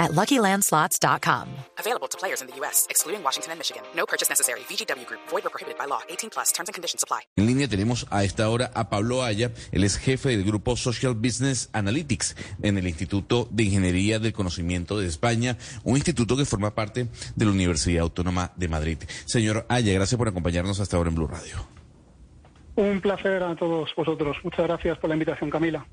at LuckyLandSlots.com. Available to players in the U.S., excluding Washington and Michigan. No purchase necessary. VGW Group. Void or prohibited by law. 18 plus. Terms and conditions apply. En línea tenemos a esta hora a Pablo Aya. Él es jefe del grupo Social Business Analytics en el Instituto de Ingeniería del Conocimiento de España, un instituto que forma parte de la Universidad Autónoma de Madrid. Señor Aya, gracias por acompañarnos hasta ahora en Blue Radio. Un placer a todos vosotros. Muchas gracias por la invitación, Camila.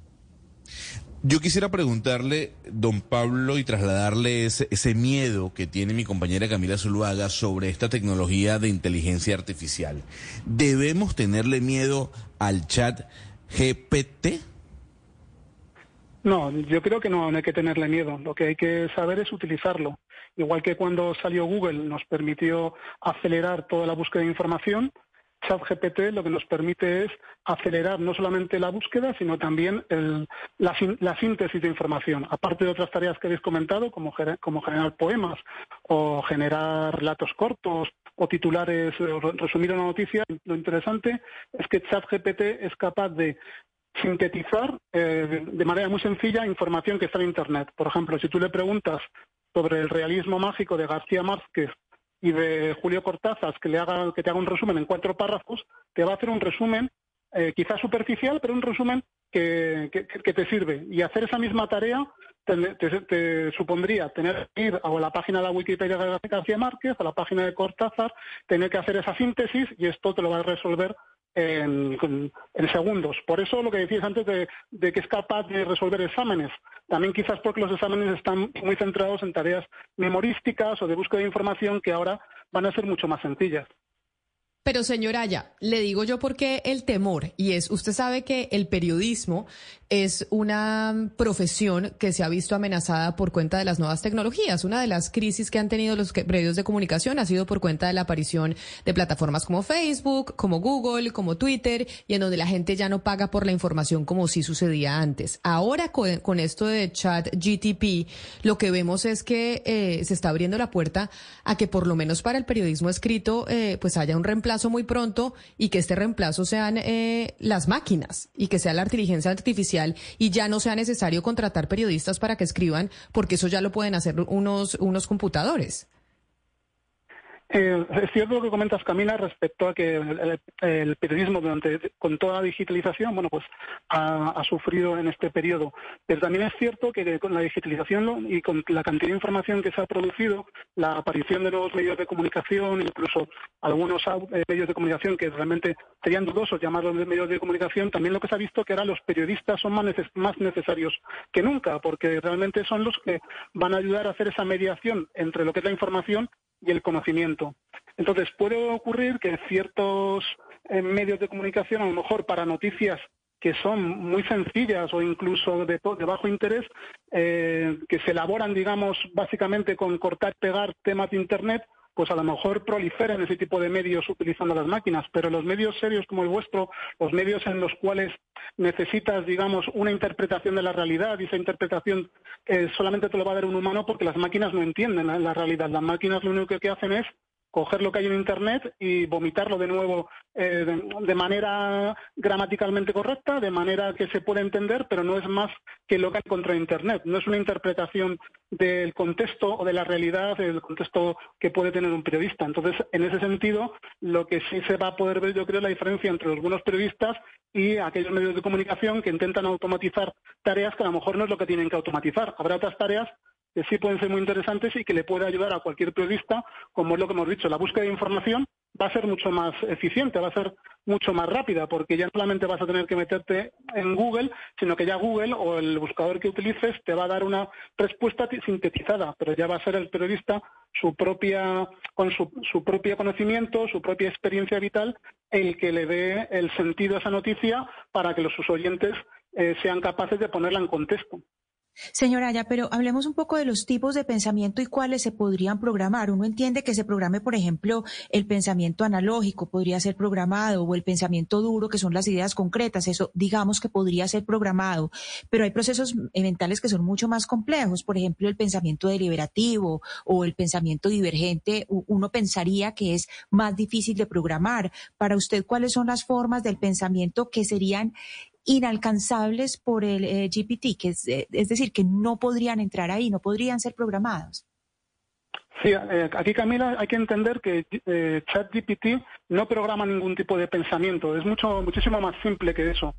Yo quisiera preguntarle, don Pablo, y trasladarle ese, ese, miedo que tiene mi compañera Camila Zuluaga sobre esta tecnología de inteligencia artificial. ¿Debemos tenerle miedo al chat GPT? No, yo creo que no, no hay que tenerle miedo. Lo que hay que saber es utilizarlo. Igual que cuando salió Google nos permitió acelerar toda la búsqueda de información, ChatGPT lo que nos permite es acelerar no solamente la búsqueda, sino también la, síntesis de información. Aparte de otras tareas que habéis comentado, como, generar poemas o generar relatos cortos o titulares, o resumir una noticia, lo interesante es que ChatGPT es capaz de sintetizar eh, de manera muy sencilla información que está en Internet. Por ejemplo, si tú le preguntas sobre el realismo mágico de García Márquez y de Julio Cortázar que le haga que te haga un resumen en cuatro párrafos, te va a hacer un resumen eh, quizás superficial, pero un resumen que, te sirve. Y hacer esa misma tarea te, supondría tener que ir a la página de la Wikipedia de García Márquez, a la página de Cortázar, tener que hacer esa síntesis y esto te lo va a resolver en, segundos. Por eso lo que decías antes de, que es capaz de resolver exámenes. También quizás porque los exámenes están muy centrados en tareas memorísticas o de búsqueda de información que ahora van a ser mucho más sencillas. Pero señora Aya, le digo yo por qué el temor, y es, usted sabe que el periodismo es una profesión que se ha visto amenazada por cuenta de las nuevas tecnologías. Una de las crisis que han tenido los medios de comunicación ha sido por cuenta de la aparición de plataformas como Facebook, como Google, como Twitter, y en donde la gente ya no paga por la información como sí sucedía antes. Ahora con, esto de chat GTP, lo que vemos es que eh, se está abriendo la puerta a que por lo menos para el periodismo escrito, eh, pues haya un reemplazo muy pronto y que este reemplazo sean eh, las máquinas y que sea la inteligencia artificial y ya no sea necesario contratar periodistas para que escriban porque eso ya lo pueden hacer unos, unos computadores. Eh, es cierto lo que comentas, Camila, respecto a que el, periodismo durante con toda la digitalización, bueno, pues ha, sufrido en este periodo. Pero también es cierto que con la digitalización y con la cantidad de información que se ha producido, la aparición de nuevos medios de comunicación, incluso algunos eh, medios de comunicación que realmente serían dudosos llamarlos medios de comunicación, también lo que se ha visto que ahora los periodistas son más, más necesarios que nunca, porque realmente son los que van a ayudar a hacer esa mediación entre lo que es la información y el conocimiento. Entonces, puede ocurrir que ciertos eh, medios de comunicación, a lo mejor para noticias que son muy sencillas o incluso de, bajo interés, eh, que se elaboran, digamos, básicamente con cortar y pegar temas de Internet, pues a lo mejor proliferen ese tipo de medios utilizando las máquinas, pero los medios serios como el vuestro, los medios en los cuales necesitas, digamos, una interpretación de la realidad y esa interpretación eh, solamente te lo va a dar un humano porque las máquinas no entienden la realidad. Las máquinas lo único que hacen es coger lo que hay en Internet y vomitarlo de nuevo eh, de, manera gramaticalmente correcta, de manera que se puede entender, pero no es más que lo que encontrado en Internet. No es una interpretación del contexto o de la realidad, del contexto que puede tener un periodista. Entonces, en ese sentido, lo que sí se va a poder ver, yo creo, es la diferencia entre algunos periodistas y aquellos medios de comunicación que intentan automatizar tareas que a lo mejor no es lo que tienen que automatizar. Habrá otras tareas que sí pueden ser muy interesantes y que le puede ayudar a cualquier periodista, como es lo que hemos dicho, la búsqueda de información va a ser mucho más eficiente, va a ser mucho más rápida, porque ya no solamente vas a tener que meterte en Google, sino que ya Google o el buscador que utilices te va a dar una respuesta sintetizada, pero ya va a ser el periodista su propia, con su, propio conocimiento, su propia experiencia vital, el que le dé el sentido a esa noticia para que los sus oyentes eh, sean capaces de ponerla en contexto. Señora ya, pero hablemos un poco de los tipos de pensamiento y cuáles se podrían programar. Uno entiende que se programe, por ejemplo, el pensamiento analógico podría ser programado o el pensamiento duro, que son las ideas concretas. Eso, digamos que podría ser programado. Pero hay procesos mentales que son mucho más complejos. Por ejemplo, el pensamiento deliberativo o el pensamiento divergente. Uno pensaría que es más difícil de programar. Para usted, ¿cuáles son las formas del pensamiento que serían inalcanzables por el eh, GPT, que es, eh, es, decir, que no podrían entrar ahí, no podrían ser programados. Sí, eh, aquí Camila hay que entender que ChatGPT no programa ningún tipo de pensamiento, es mucho muchísimo más simple que eso.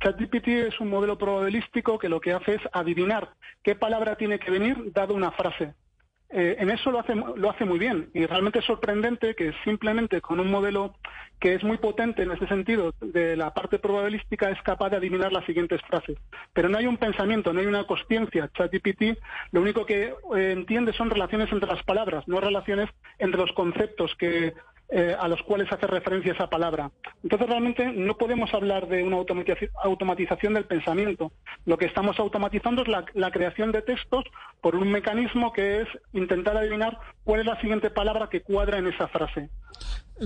ChatGPT es un modelo probabilístico que lo que hace es adivinar qué palabra tiene que venir dado una frase. Eh, en eso lo hace, lo hace muy bien y realmente es sorprendente que simplemente con un modelo que es muy potente en ese sentido de la parte probabilística es capaz de adivinar las siguientes frases. Pero no hay un pensamiento, no hay una consciencia. ChatGPT lo único que eh, entiende son relaciones entre las palabras, no relaciones entre los conceptos que eh, a los cuales hace referencia esa palabra. Entonces, realmente no podemos hablar de una automatización del pensamiento. Lo que estamos automatizando es la, creación de textos por un mecanismo que es intentar adivinar cuál es la siguiente palabra que cuadra en esa frase.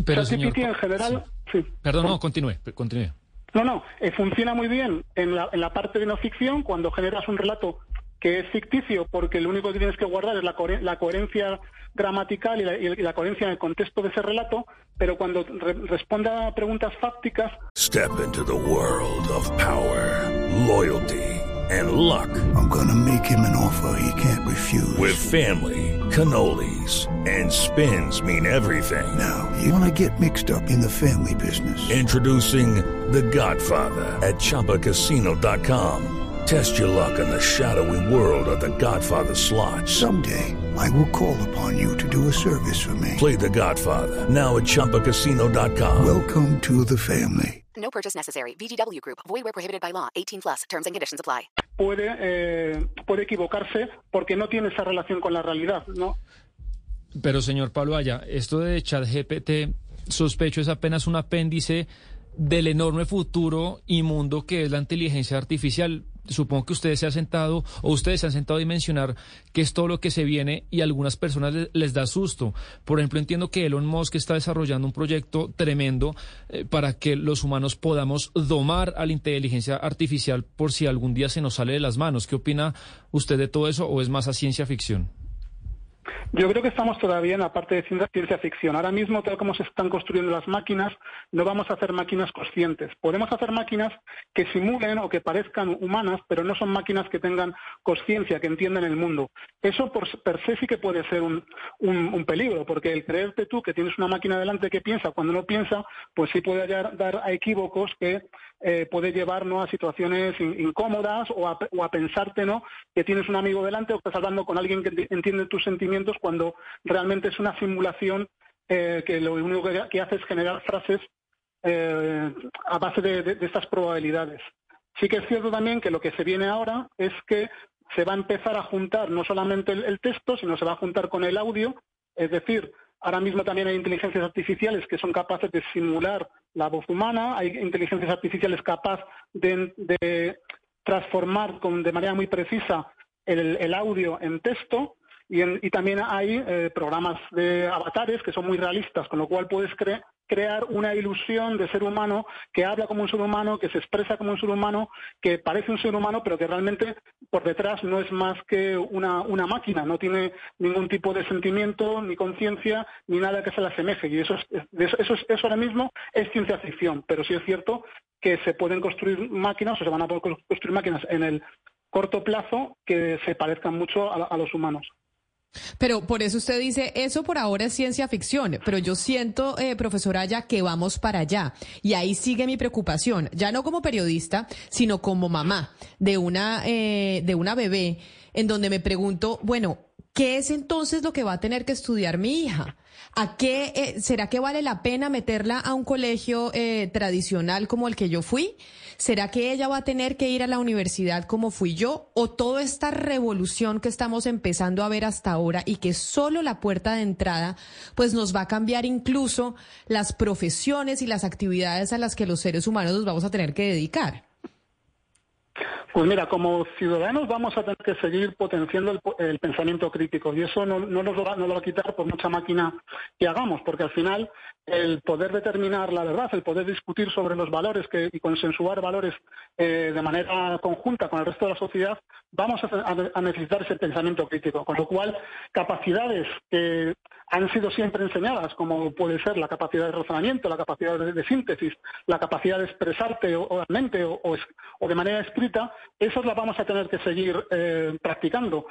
Pero, señor, en general... Sí. Perdón, no, continúe, continúe. No, no, eh, funciona muy bien en la, en la parte de no ficción, cuando generas un relato que es ficticio porque lo único que tienes que guardar es la, la coherencia gramatical y la, y la, coherencia en el contexto de ese relato, pero cuando re responda a preguntas fácticas. Step into the world of power, loyalty and luck. I'm gonna make him an offer he can't refuse. With family, cannolis and spins mean everything. Now, you wanna get mixed up in the family business. Introducing The Godfather at chapacasino.com. Test your luck in the shadowy world of the Godfather slot. Someday, I will call upon you to do a service for me. Play the Godfather, now at Chumpacasino.com. Welcome to the family. No purchase necessary. VGW Group. Void where prohibited by law. 18 plus. Terms and conditions apply. Puede, eh, puede equivocarse porque no tiene esa relación con la realidad, ¿no? Pero, señor Pablo Aya, esto de ChatGPT, sospecho, es apenas un apéndice del enorme futuro y mundo que es la inteligencia artificial supongo que ustedes se han sentado o ustedes se han sentado a dimensionar qué es todo lo que se viene y a algunas personas les, da susto. Por ejemplo, entiendo que Elon Musk está desarrollando un proyecto tremendo eh, para que los humanos podamos domar a la inteligencia artificial por si algún día se nos sale de las manos. ¿Qué opina usted de todo eso o es más a ciencia ficción? Yo creo que estamos todavía en la parte de ciencia ficción. Ahora mismo, tal como se están construyendo las máquinas, no vamos a hacer máquinas conscientes. Podemos hacer máquinas que simulen o que parezcan humanas, pero no son máquinas que tengan conciencia, que entiendan el mundo. Eso por per se sí que puede ser un, peligro, porque el creerte tú que tienes una máquina delante que piensa cuando no piensa, pues sí puede dar a equívocos que eh, puede llevarnos a situaciones incómodas o a, o pensarte ¿no? que tienes un amigo delante o que estás hablando con alguien que entiende tus sentimientos cuando realmente es una simulación eh, que lo único que, hace es generar frases eh, a base de, estas probabilidades. Sí que es cierto también que lo que se viene ahora es que se va a empezar a juntar no solamente el texto, sino se va a juntar con el audio, es decir, Ahora mismo también hay inteligencias artificiales que son capaces de simular la voz humana, hay inteligencias artificiales capaces de, transformar con, de manera muy precisa el, audio en texto y, también hay eh, programas de avatares que son muy realistas, con lo cual puedes crear crear una ilusión de ser humano que habla como un ser humano, que se expresa como un ser humano, que parece un ser humano, pero que realmente por detrás no es más que una, máquina, no tiene ningún tipo de sentimiento, ni conciencia, ni nada que se le asemeje. Y eso, eso, eso, eso ahora mismo es ciencia ficción, pero sí es cierto que se pueden construir máquinas, o se van a poder construir máquinas en el corto plazo que se parezcan mucho a los humanos. Pero por eso usted dice, eso por ahora es ciencia ficción, pero yo siento, eh, profesora ya que vamos para allá. Y ahí sigue mi preocupación, ya no como periodista, sino como mamá de una, eh, de una bebé, en donde me pregunto, bueno, ¿qué es entonces lo que va a tener que estudiar mi hija? ¿A qué eh, será que vale la pena meterla a un colegio eh, tradicional como el que yo fui? ¿Será que ella va a tener que ir a la universidad como fui yo? ¿O toda esta revolución que estamos empezando a ver hasta ahora y que solo la puerta de entrada, pues nos va a cambiar incluso las profesiones y las actividades a las que los seres humanos nos vamos a tener que dedicar? Pues mira, como ciudadanos vamos a tener que seguir potenciando el, pensamiento crítico y eso no, nos lo va, a quitar por mucha máquina que hagamos, porque al final el poder determinar la verdad, el poder discutir sobre los valores y consensuar valores eh, de manera conjunta con el resto de la sociedad, vamos a, necesitar ese pensamiento crítico. Con lo cual, capacidades que han sido siempre enseñadas, como puede ser la capacidad de razonamiento, la capacidad de, síntesis, la capacidad de expresarte oralmente o, o, de manera escrita, esas las vamos a tener que seguir eh, practicando.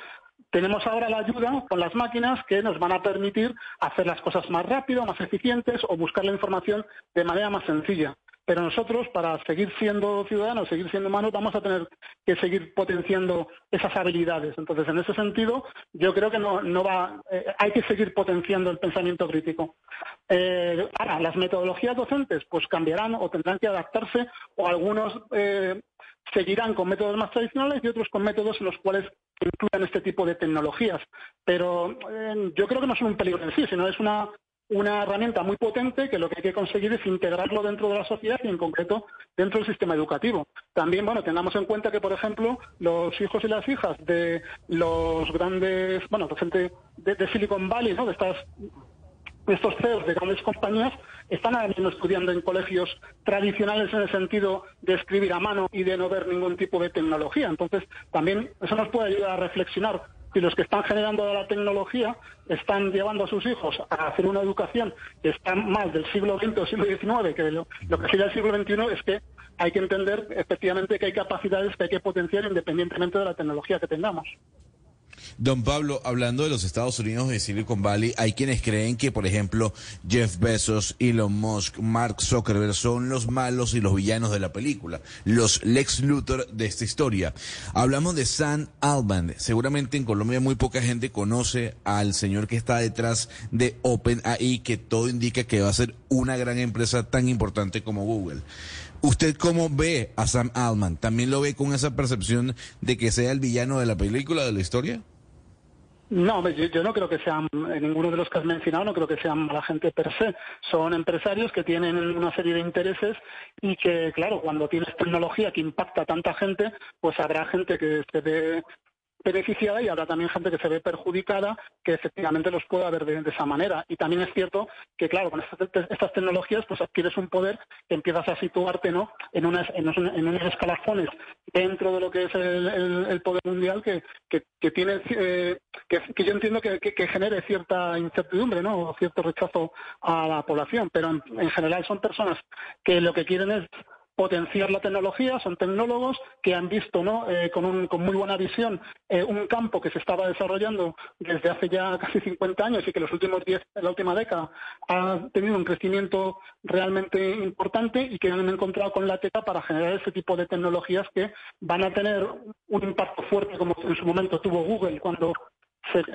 Tenemos ahora la ayuda con las máquinas que nos van a permitir hacer las cosas más rápido, más eficientes o buscar la información de manera más sencilla. Pero nosotros, para seguir siendo ciudadanos, seguir siendo humanos, vamos a tener que seguir potenciando esas habilidades. Entonces, en ese sentido, yo creo que no, va, eh, hay que seguir potenciando el pensamiento crítico. Eh, ahora, las metodologías docentes, pues cambiarán o tendrán que adaptarse, o algunos eh, seguirán con métodos más tradicionales y otros con métodos en los cuales incluyan este tipo de tecnologías. Pero yo creo que no son un peligro en sí, sino es una una herramienta muy potente que lo que hay que conseguir es integrarlo dentro de la sociedad y en concreto dentro del sistema educativo. También, bueno, tengamos en cuenta que, por ejemplo, los hijos y las hijas de los grandes, bueno, gente de, Silicon Valley, ¿no? De estas estos CEOs de grandes compañías están estudiando en colegios tradicionales en el sentido de escribir a mano y de no ver ningún tipo de tecnología. Entonces, también eso nos puede ayudar a reflexionar y los que están generando la tecnología están llevando a sus hijos a hacer una educación que está más del siglo XX o siglo XIX que lo, lo que sigue el siglo XXI es que hay que entender efectivamente que hay capacidades que hay que potenciar independientemente de la tecnología que tengamos. Don Pablo, hablando de los Estados Unidos de Silicon Valley, hay quienes creen que, por ejemplo, Jeff Bezos, Elon Musk, Mark Zuckerberg son los malos y los villanos de la película, los Lex Luthor de esta historia. Hablamos de Sam Altman. Seguramente en Colombia muy poca gente conoce al señor que está detrás de OpenAI, que todo indica que va a ser una gran empresa tan importante como Google. ¿Usted cómo ve a Sam Altman? ¿También lo ve con esa percepción de que sea el villano de la película, de la historia? No, yo, no creo que sean, en ninguno de los que has mencionado, no creo que sean mala gente per se. Son empresarios que tienen una serie de intereses y que, claro, cuando tienes tecnología que impacta a tanta gente, pues habrá gente que se ve beneficiada y habrá también gente que se ve perjudicada que efectivamente los pueda ver de, esa manera. Y también es cierto que, claro, con estas, tecnologías pues adquieres un poder que empiezas a situarte ¿no? en, unas, en, unos escalafones dentro de lo que es el, poder mundial que, que, tiene, eh, que, yo entiendo que, genere cierta incertidumbre ¿no? o cierto rechazo a la población. Pero en general son personas que lo que quieren es potenciar la tecnología, son tecnólogos que han visto ¿no? Eh, con, un, con, muy buena visión eh, un campo que se estaba desarrollando desde hace ya casi 50 años y que los últimos 10, en la última década ha tenido un crecimiento realmente importante y que han encontrado con la teta para generar ese tipo de tecnologías que van a tener un impacto fuerte como en su momento tuvo Google cuando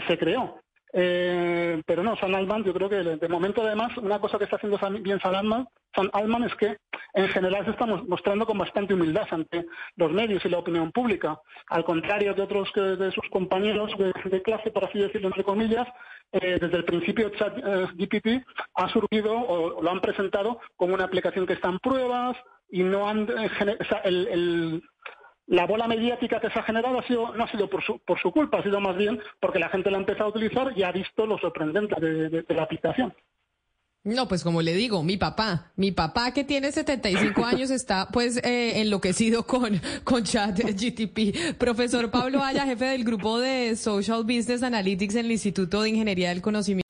se creó. Eh, pero no, San Alman, yo creo que de momento además una cosa que está haciendo bien San Alman, San Alman es que en general se está mostrando con bastante humildad ante los medios y la opinión pública, al contrario de otros de sus compañeros de, clase, por así decirlo entre comillas, eh, desde el principio ChatGPT eh, ha surgido o, lo han presentado como una aplicación que está en pruebas y no han el, la bola mediática que se ha generado ha sido, no ha sido por su, por su culpa, ha sido más bien porque la gente la ha empezado a utilizar y ha visto lo sorprendente de, la aplicación. No, pues como le digo, mi papá, mi papá que tiene 75 años está pues eh, enloquecido con, con chat GTP. Profesor Pablo Aya, jefe del grupo de Social Business Analytics en el Instituto de Ingeniería del Conocimiento.